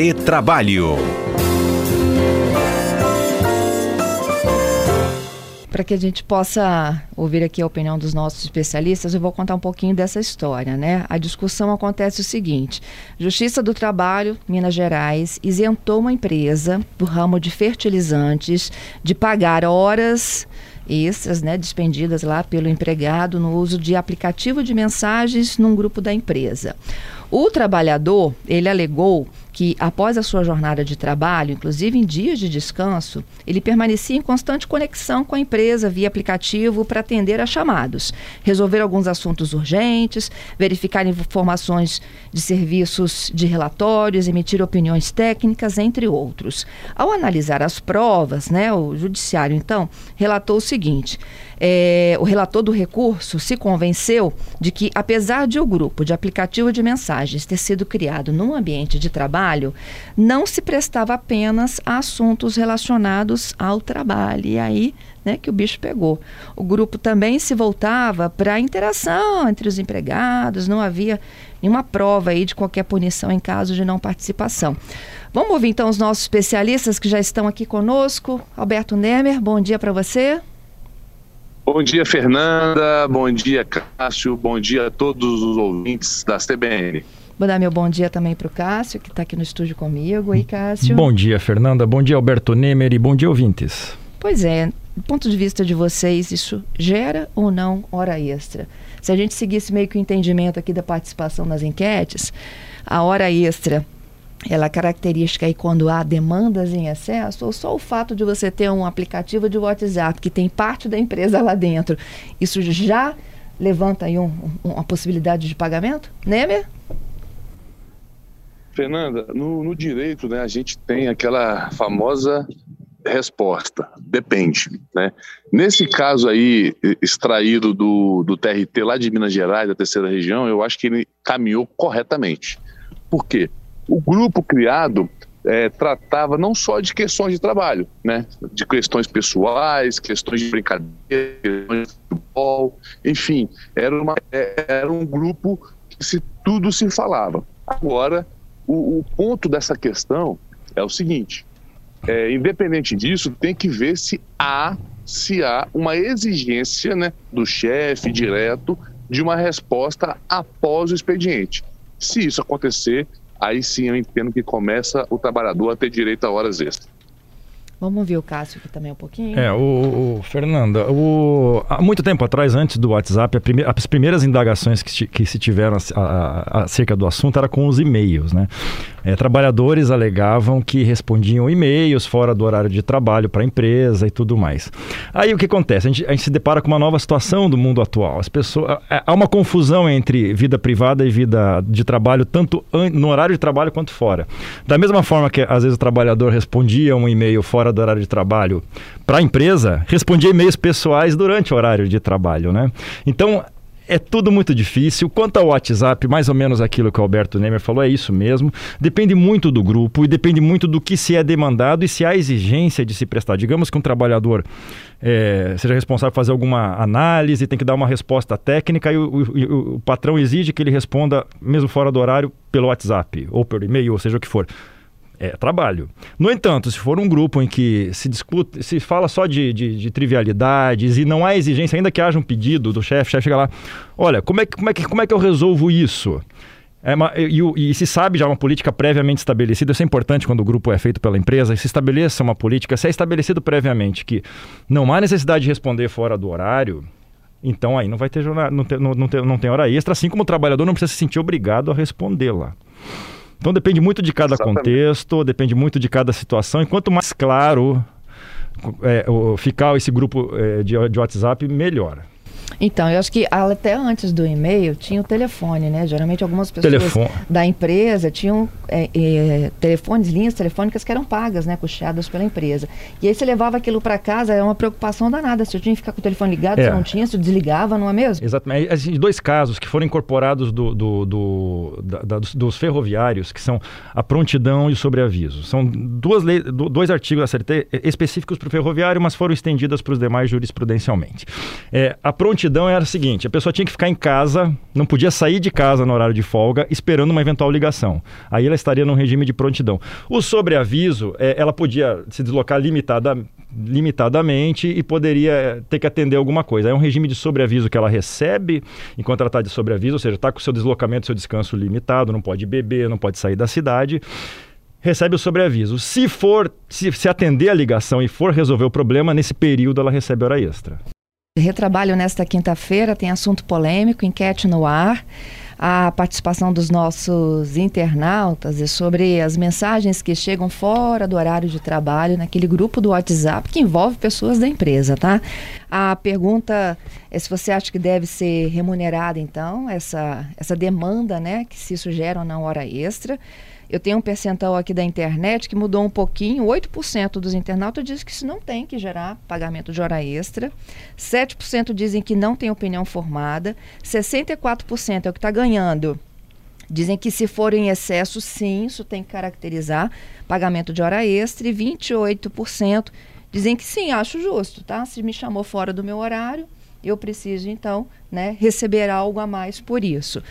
Retrabalho. Para que a gente possa ouvir aqui a opinião dos nossos especialistas, eu vou contar um pouquinho dessa história, né? A discussão acontece o seguinte: Justiça do Trabalho, Minas Gerais, isentou uma empresa do ramo de fertilizantes de pagar horas extras, né, dispendidas lá pelo empregado no uso de aplicativo de mensagens num grupo da empresa. O trabalhador, ele alegou que após a sua jornada de trabalho, inclusive em dias de descanso, ele permanecia em constante conexão com a empresa via aplicativo para atender a chamados, resolver alguns assuntos urgentes, verificar informações de serviços de relatórios, emitir opiniões técnicas, entre outros. Ao analisar as provas, né, o judiciário então relatou o seguinte: é, o relator do recurso se convenceu de que, apesar de o grupo de aplicativo de mensagens ter sido criado num ambiente de trabalho, não se prestava apenas a assuntos relacionados ao trabalho. E aí né, que o bicho pegou. O grupo também se voltava para a interação entre os empregados, não havia nenhuma prova aí de qualquer punição em caso de não participação. Vamos ouvir então os nossos especialistas que já estão aqui conosco. Alberto Nemer, bom dia para você. Bom dia, Fernanda. Bom dia, Cássio. Bom dia a todos os ouvintes da CBN. Vou dar meu bom dia também para o Cássio, que está aqui no estúdio comigo. Oi, Cássio. Bom dia, Fernanda. Bom dia, Alberto Nemer. E bom dia, ouvintes. Pois é, do ponto de vista de vocês, isso gera ou não hora extra? Se a gente seguisse meio que o entendimento aqui da participação nas enquetes, a hora extra ela é característica aí quando há demandas em excesso, ou só o fato de você ter um aplicativo de WhatsApp que tem parte da empresa lá dentro, isso já levanta aí um, um, uma possibilidade de pagamento? Nemer? Fernanda, no, no direito né, a gente tem aquela famosa resposta, depende. Né? Nesse caso aí, extraído do, do TRT lá de Minas Gerais, da terceira região, eu acho que ele caminhou corretamente. Por quê? O grupo criado é, tratava não só de questões de trabalho, né? de questões pessoais, questões de brincadeira, questões de futebol, enfim, era, uma, é, era um grupo que se, tudo se falava. Agora, o, o ponto dessa questão é o seguinte: é, independente disso, tem que ver se há, se há uma exigência né, do chefe direto de uma resposta após o expediente. Se isso acontecer, aí sim eu entendo que começa o trabalhador a ter direito a horas extras. Vamos ouvir o Cássio aqui também um pouquinho. É, o, o Fernanda, o, há muito tempo atrás, antes do WhatsApp, as primeiras indagações que, que se tiveram acerca do assunto era com os e-mails, né? É, trabalhadores alegavam que respondiam e-mails fora do horário de trabalho para a empresa e tudo mais. Aí o que acontece? A gente, a gente, se depara com uma nova situação do mundo atual. As pessoas, há uma confusão entre vida privada e vida de trabalho, tanto no horário de trabalho quanto fora. Da mesma forma que às vezes o trabalhador respondia um e-mail fora do horário de trabalho para a empresa, respondia e-mails pessoais durante o horário de trabalho, né? Então, é tudo muito difícil. Quanto ao WhatsApp, mais ou menos aquilo que o Alberto Nemer falou, é isso mesmo. Depende muito do grupo e depende muito do que se é demandado e se há exigência de se prestar. Digamos que um trabalhador é, seja responsável por fazer alguma análise, tem que dar uma resposta técnica e o, o, o patrão exige que ele responda, mesmo fora do horário, pelo WhatsApp ou pelo e-mail, ou seja o que for é trabalho. No entanto, se for um grupo em que se discute, se fala só de, de, de trivialidades e não há exigência, ainda que haja um pedido do chefe, o chefe chega lá, olha, como é, que, como, é que, como é que eu resolvo isso? É uma, e, e, se sabe já uma política previamente estabelecida, isso é importante quando o grupo é feito pela empresa, se estabeleça uma política, se é estabelecido previamente que não há necessidade de responder fora do horário, então aí não vai ter não, tem, não, não, tem, não tem hora extra, assim como o trabalhador não precisa se sentir obrigado a responder lá. Então depende muito de cada Exatamente. contexto, depende muito de cada situação. E quanto mais claro é, ficar esse grupo é, de, de WhatsApp, melhor. Então, eu acho que até antes do e-mail tinha o telefone, né? Geralmente algumas pessoas telefone. da empresa tinham é, é, telefones, linhas telefônicas que eram pagas, né? Custeadas pela empresa. E aí você levava aquilo para casa, é uma preocupação danada. Se eu tinha que ficar com o telefone ligado, é. se não tinha, se desligava, não é mesmo? Exatamente. Assim, dois casos que foram incorporados do, do, do da, da, dos, dos, ferroviários, que são a prontidão e o sobreaviso. São duas leis, dois artigos da CLT específicos para o ferroviário, mas foram estendidas para os demais jurisprudencialmente. É, a prontidão prontidão era o seguinte: a pessoa tinha que ficar em casa, não podia sair de casa no horário de folga, esperando uma eventual ligação. Aí ela estaria num regime de prontidão. O sobreaviso, é, ela podia se deslocar limitada, limitadamente e poderia é, ter que atender alguma coisa. É um regime de sobreaviso que ela recebe enquanto ela está de sobreaviso, ou seja, está com seu deslocamento, seu descanso limitado, não pode beber, não pode sair da cidade recebe o sobreaviso. Se for, se, se atender a ligação e for resolver o problema, nesse período ela recebe hora extra. Retrabalho nesta quinta-feira tem assunto polêmico, enquete no ar. A participação dos nossos internautas e sobre as mensagens que chegam fora do horário de trabalho naquele grupo do WhatsApp que envolve pessoas da empresa, tá? A pergunta é se você acha que deve ser remunerada, então, essa, essa demanda, né, que se isso gera ou não hora extra. Eu tenho um percentual aqui da internet que mudou um pouquinho. 8% dos internautas dizem que isso não tem que gerar pagamento de hora extra. 7% dizem que não tem opinião formada. 64% é o que está ganhando. Dizem que se for em excesso, sim, isso tem que caracterizar pagamento de hora extra. E 28% dizem que sim, acho justo, tá? Se me chamou fora do meu horário, eu preciso então né, receber algo a mais por isso.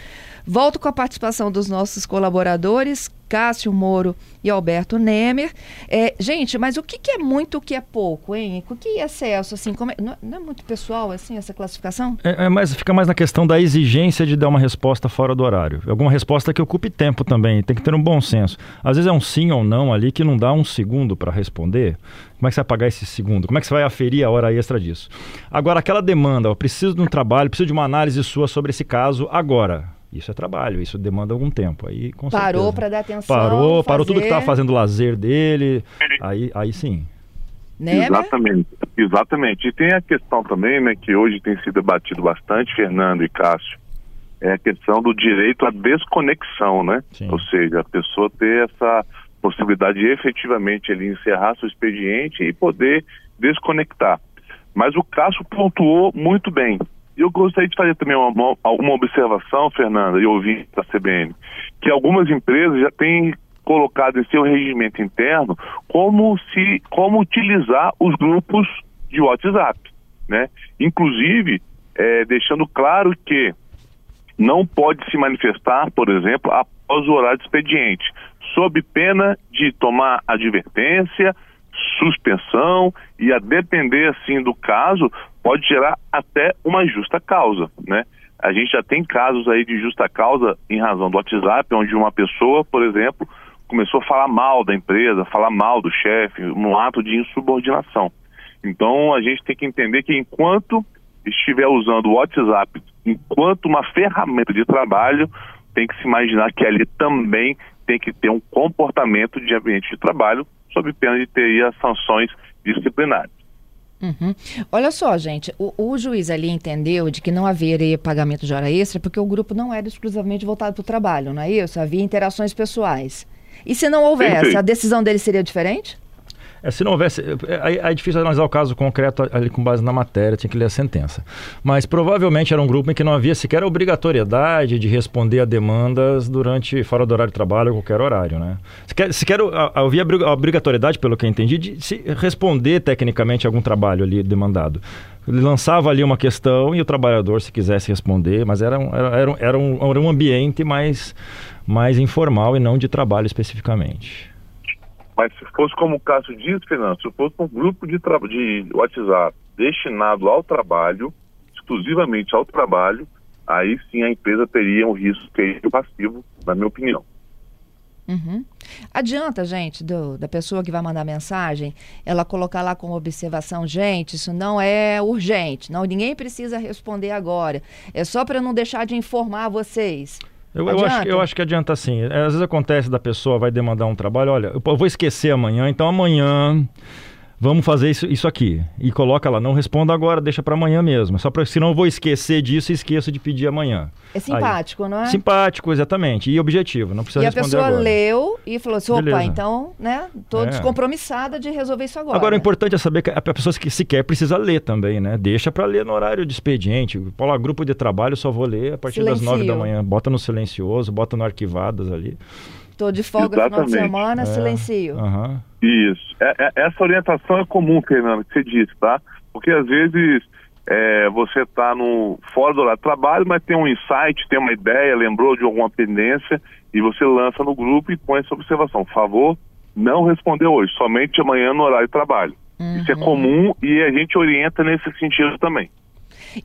Volto com a participação dos nossos colaboradores, Cássio Moro e Alberto Nemer. É, gente, mas o que, que, é muito, o que é pouco, hein? O que é excesso, assim, é, não, não, é muito pessoal, assim, essa classificação? É, é mais, fica mais na questão da exigência de dar uma resposta fora do horário. Alguma resposta que ocupe tempo também, tem que ter um bom senso. Às vezes é um sim ou não ali que não dá um segundo para responder. Como é que você vai pagar esse segundo? Como é que você vai aferir a hora extra disso? Agora, aquela demanda, eu preciso de um trabalho, preciso de uma análise sua sobre esse caso agora isso é trabalho, isso demanda algum tempo. Aí, com parou para dar atenção. Parou, parou tudo que estava fazendo lazer dele. Aí, aí sim. Né, exatamente, exatamente. E tem a questão também, né, que hoje tem sido debatido bastante, Fernando e Cássio, é a questão do direito à desconexão, né? Sim. Ou seja, a pessoa ter essa possibilidade de efetivamente ele encerrar seu expediente e poder desconectar. Mas o Cássio pontuou muito bem. Eu gostaria de fazer também uma, uma observação, Fernanda, e ouvir da CBN, que algumas empresas já têm colocado em seu regimento interno como se como utilizar os grupos de WhatsApp, né? Inclusive é, deixando claro que não pode se manifestar, por exemplo, após o horário de expediente, sob pena de tomar advertência, suspensão e a depender assim do caso pode gerar até uma justa causa, né? A gente já tem casos aí de justa causa em razão do WhatsApp, onde uma pessoa, por exemplo, começou a falar mal da empresa, falar mal do chefe, num ato de insubordinação. Então a gente tem que entender que enquanto estiver usando o WhatsApp enquanto uma ferramenta de trabalho, tem que se imaginar que ali também tem que ter um comportamento de ambiente de trabalho, sob pena de ter as sanções disciplinares. Uhum. Olha só, gente, o, o, juiz ali entendeu de que não haveria pagamento de hora extra porque o grupo não era exclusivamente voltado para o trabalho, não é isso? Havia interações pessoais. E se não houvesse, a decisão dele seria diferente? É, se não houvesse. É, é, difícil analisar o caso concreto ali com base na matéria, tinha que ler a sentença. Mas provavelmente era um grupo em que não havia sequer obrigatoriedade de responder a demandas durante, fora do horário de trabalho, qualquer horário, né? Sequer, sequer havia a obrigatoriedade, pelo que eu entendi, de se responder tecnicamente algum trabalho ali demandado. Ele lançava ali uma questão e o trabalhador, se quisesse responder, mas era um, era, era um, era um, era um ambiente mais, mais informal e não de trabalho especificamente. Mas se fosse como o Cássio diz, Fernando, se fosse um grupo de, de WhatsApp destinado ao trabalho, exclusivamente ao trabalho, aí sim a empresa teria um risco teria passivo, na minha opinião. Uhum. Adianta, gente, do, da pessoa que vai mandar mensagem, ela colocar lá como observação, gente, isso não é urgente, não, ninguém precisa responder agora. É só para não deixar de informar vocês. Eu, eu, acho, eu acho que adianta sim. É, às vezes acontece da pessoa vai demandar um trabalho, olha, eu vou esquecer amanhã, então amanhã vamos fazer isso, isso aqui. E coloca lá, não responda agora, deixa para amanhã mesmo. Só para senão eu vou esquecer disso e esqueço de pedir amanhã. É simpático, Aí, não é? Simpático, exatamente. E objetivo, não precisa e responder agora. E a pessoa leu e falou assim, opa, Beleza. então, né, tô é. descompromissada de resolver isso agora. Agora, o importante é saber que a pessoa que sequer precisa ler também, né? Deixa para ler no horário de expediente. Paula, grupo de trabalho, só vou ler a partir Silencio. das nove da manhã. Bota no silencioso, bota no arquivadas ali. Estou de folga no final de semana, é. silencio. Uhum. Isso. É, é, essa orientação é comum, Fernando, que você disse, tá? Porque às vezes é, você está fora do horário de trabalho, mas tem um insight, tem uma ideia, lembrou de alguma pendência, e você lança no grupo e põe essa observação. Por favor, não responder hoje, somente amanhã no horário de trabalho. Uhum. Isso é comum e a gente orienta nesse sentido também.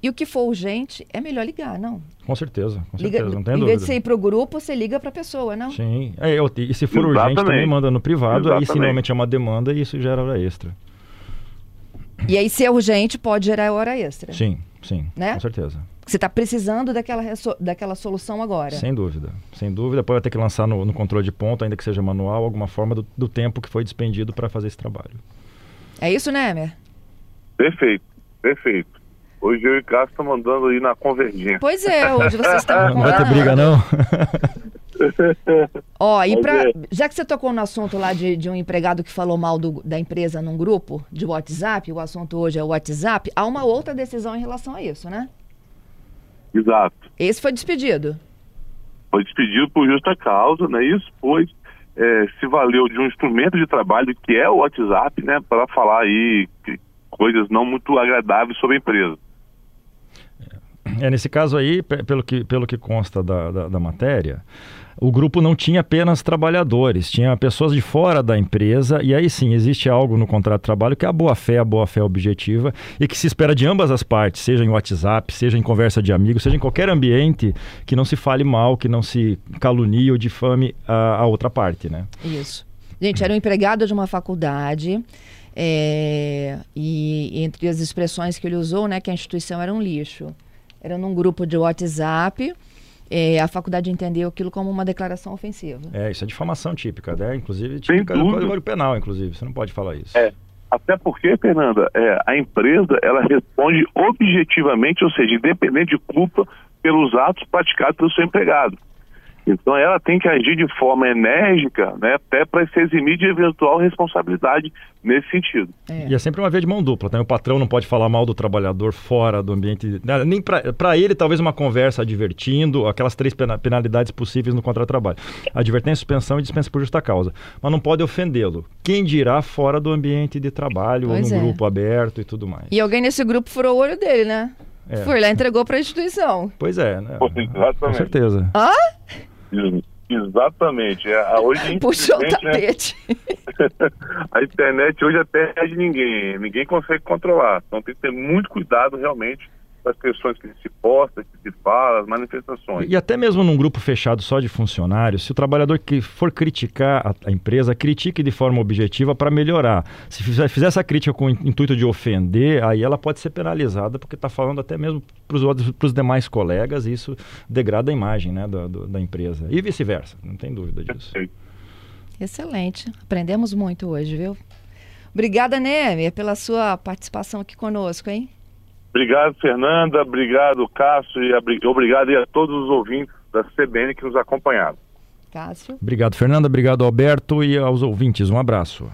E o que for urgente, é melhor ligar, não? Com certeza, com liga, certeza, não tem em dúvida. Em vez de você ir para o grupo, você liga para a pessoa, não? Sim, é, eu, e se for Exatamente. urgente, também manda no privado, Exatamente. aí se normalmente é uma demanda, isso gera hora extra. E aí, se é urgente, pode gerar hora extra. Sim, sim, né? com certeza. Você está precisando daquela, daquela solução agora. Sem dúvida, sem dúvida. Pode ter que lançar no, no controle de ponto, ainda que seja manual, alguma forma do, do tempo que foi despendido para fazer esse trabalho. É isso, né, Emer? Perfeito, perfeito. Hoje eu e Cássio estamos andando aí na convergência. Pois é, hoje vocês estão... Não vai ter briga, não? Ó, e pra, já que você tocou no assunto lá de, de um empregado que falou mal do, da empresa num grupo de WhatsApp, o assunto hoje é o WhatsApp, há uma outra decisão em relação a isso, né? Exato. Esse foi despedido. Foi despedido por justa causa, né? Isso pois é, se valeu de um instrumento de trabalho que é o WhatsApp, né? Para falar aí coisas não muito agradáveis sobre a empresa. É, nesse caso aí, pelo que, pelo que consta da, da, da, matéria, o grupo não tinha apenas trabalhadores, tinha pessoas de fora da empresa, e aí sim, existe algo no contrato de trabalho que é a boa-fé, a boa-fé objetiva, e que se espera de ambas as partes, seja em WhatsApp, seja em conversa de amigos, seja em qualquer ambiente, que não se fale mal, que não se calunie ou difame a, a outra parte, né? Isso. Gente, era um empregado de uma faculdade, é, e entre as expressões que ele usou, né, que a instituição era um lixo era num grupo de WhatsApp. É, a faculdade entendeu aquilo como uma declaração ofensiva. É, isso é difamação típica, né? Inclusive, típica do Código Penal, inclusive. Você não pode falar isso. É. Até porque, Fernanda, é, a empresa ela responde objetivamente, ou seja, independente de culpa, pelos atos praticados pelo seu empregado. Então ela tem que agir de forma enérgica, né, até para se eximir de eventual responsabilidade nesse sentido. É. E é sempre uma via de mão dupla, né? O patrão não pode falar mal do trabalhador fora do ambiente, né? nem para ele talvez uma conversa advertindo aquelas três penalidades possíveis no contrato de trabalho: advertência, suspensão e dispensa por justa causa. Mas não pode ofendê-lo. Quem dirá fora do ambiente de trabalho pois ou num é. grupo aberto e tudo mais. E alguém nesse grupo furou o olho dele, né? É. Foi lá e entregou para a instituição. Pois é, né? Exatamente. Com certeza. Ah? Exatamente. É, hoje, Puxou o né, tapete. Né? a internet hoje até é de ninguém. Ninguém consegue controlar. Então tem que ter muito cuidado realmente das questões que se posta, que se fala, as manifestações. E até mesmo num grupo fechado só de funcionários, se o trabalhador que for criticar a, a empresa, critique de forma objetiva para melhorar. Se fizer, fizer, essa crítica com o intuito de ofender, aí ela pode ser penalizada, porque está falando até mesmo para os demais colegas, e isso degrada a imagem né, da, do, da empresa. E vice-versa, não tem dúvida disso. Excelente. Aprendemos muito hoje, viu? Obrigada, Neme, pela sua participação aqui conosco, hein? Obrigado, Fernanda. Obrigado, Cássio. E obrigado a todos os ouvintes da CBN que nos acompanharam. Cássio. Obrigado, Fernanda. Obrigado, Alberto. E aos ouvintes, um abraço.